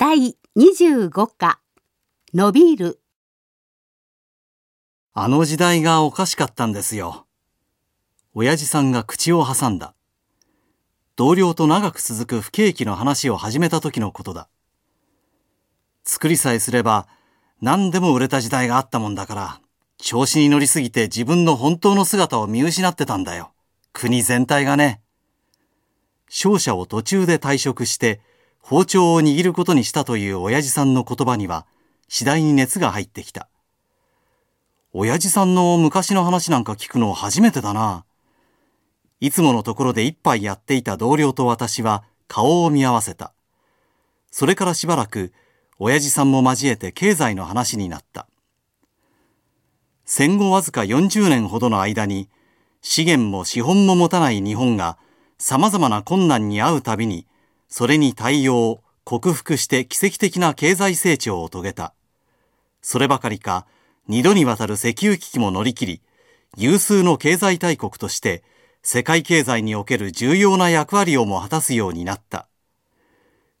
第25課伸びるあの時代がおかしかったんですよ。親父さんが口を挟んだ。同僚と長く続く不景気の話を始めた時のことだ。作りさえすれば何でも売れた時代があったもんだから、調子に乗りすぎて自分の本当の姿を見失ってたんだよ。国全体がね。商社を途中で退職して包丁を握ることにしたという親父さんの言葉には次第に熱が入ってきた。親父さんの昔の話なんか聞くの初めてだな。いつものところで一杯やっていた同僚と私は顔を見合わせた。それからしばらく親父さんも交えて経済の話になった。戦後わずか40年ほどの間に資源も資本も持たない日本が様々な困難に遭うたびにそれに対応、克服して奇跡的な経済成長を遂げた。そればかりか、二度にわたる石油危機も乗り切り、有数の経済大国として世界経済における重要な役割をも果たすようになった。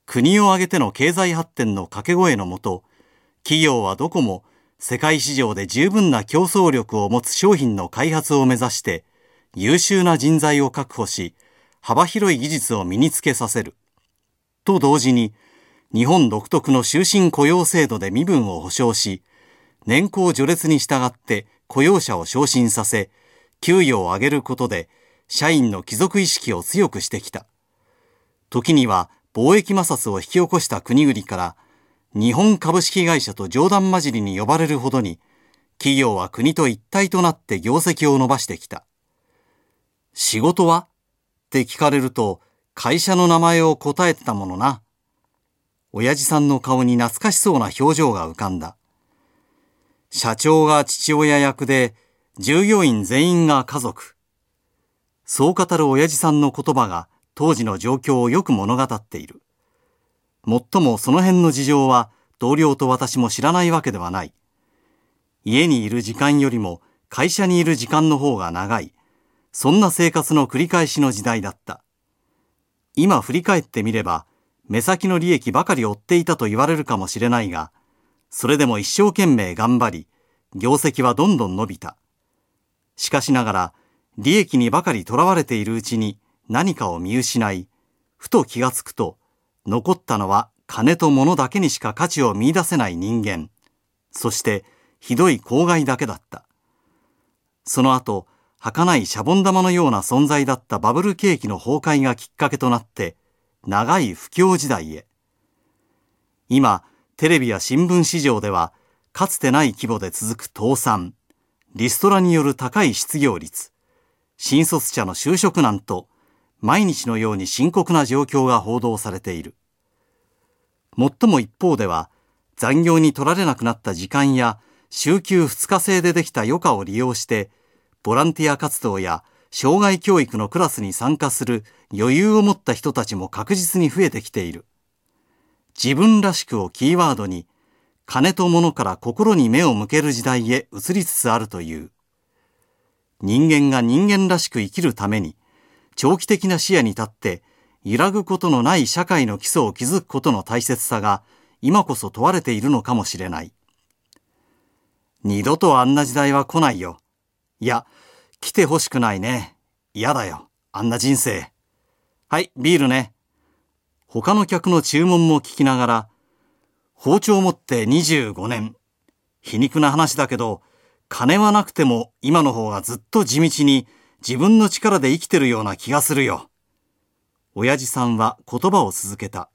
国を挙げての経済発展の掛け声のもと、企業はどこも世界市場で十分な競争力を持つ商品の開発を目指して優秀な人材を確保し、幅広い技術を身につけさせる。と同時に、日本独特の終身雇用制度で身分を保障し、年功序列に従って雇用者を昇進させ、給与を上げることで、社員の帰属意識を強くしてきた。時には貿易摩擦を引き起こした国々から、日本株式会社と冗談交じりに呼ばれるほどに、企業は国と一体となって業績を伸ばしてきた。仕事は？って聞かれると、会社の名前を答えてたものな。親父さんの顔に懐かしそうな表情が浮かんだ。社長が父親役で、従業員全員が家族。そう語る親父さんの言葉が当時の状況をよく物語っている。もっともその辺の事情は同僚と私も知らないわけではない。家にいる時間よりも会社にいる時間の方が長い。そんな生活の繰り返しの時代だった。今振り返ってみれば、目先の利益ばかり追っていたと言われるかもしれないが、それでも一生懸命頑張り、業績はどんどん伸びた。しかしながら、利益にばかり囚われているうちに何かを見失い、ふと気がつくと、残ったのは金と物だけにしか価値を見出せない人間、そしてひどい公害だけだった。その後、儚いシャボン玉のような存在だったバブル景気の崩壊がきっかけとなって、長い不況時代へ。今、テレビや新聞市場では、かつてない規模で続く倒産、リストラによる高い失業率、新卒者の就職難と、毎日のように深刻な状況が報道されている。もっとも一方では、残業に取られなくなった時間や、週休2日制でできた余暇を利用して、ボランティア活動や障害教育のクラスに参加する余裕を持った人たちも確実に増えてきている。自分らしくをキーワードに、金と物から心に目を向ける時代へ移りつつあるという。人間が人間らしく生きるために、長期的な視野に立って、揺らぐことのない社会の基礎を築くことの大切さが、今こそ問われているのかもしれない。二度とあんな時代は来ないよ。いや、来てほしくないね。嫌だよ。あんな人生。はい、ビールね。他の客の注文も聞きながら、包丁を持って25年。皮肉な話だけど、金はなくても今の方がずっと地道に自分の力で生きてるような気がするよ。親父さんは言葉を続けた。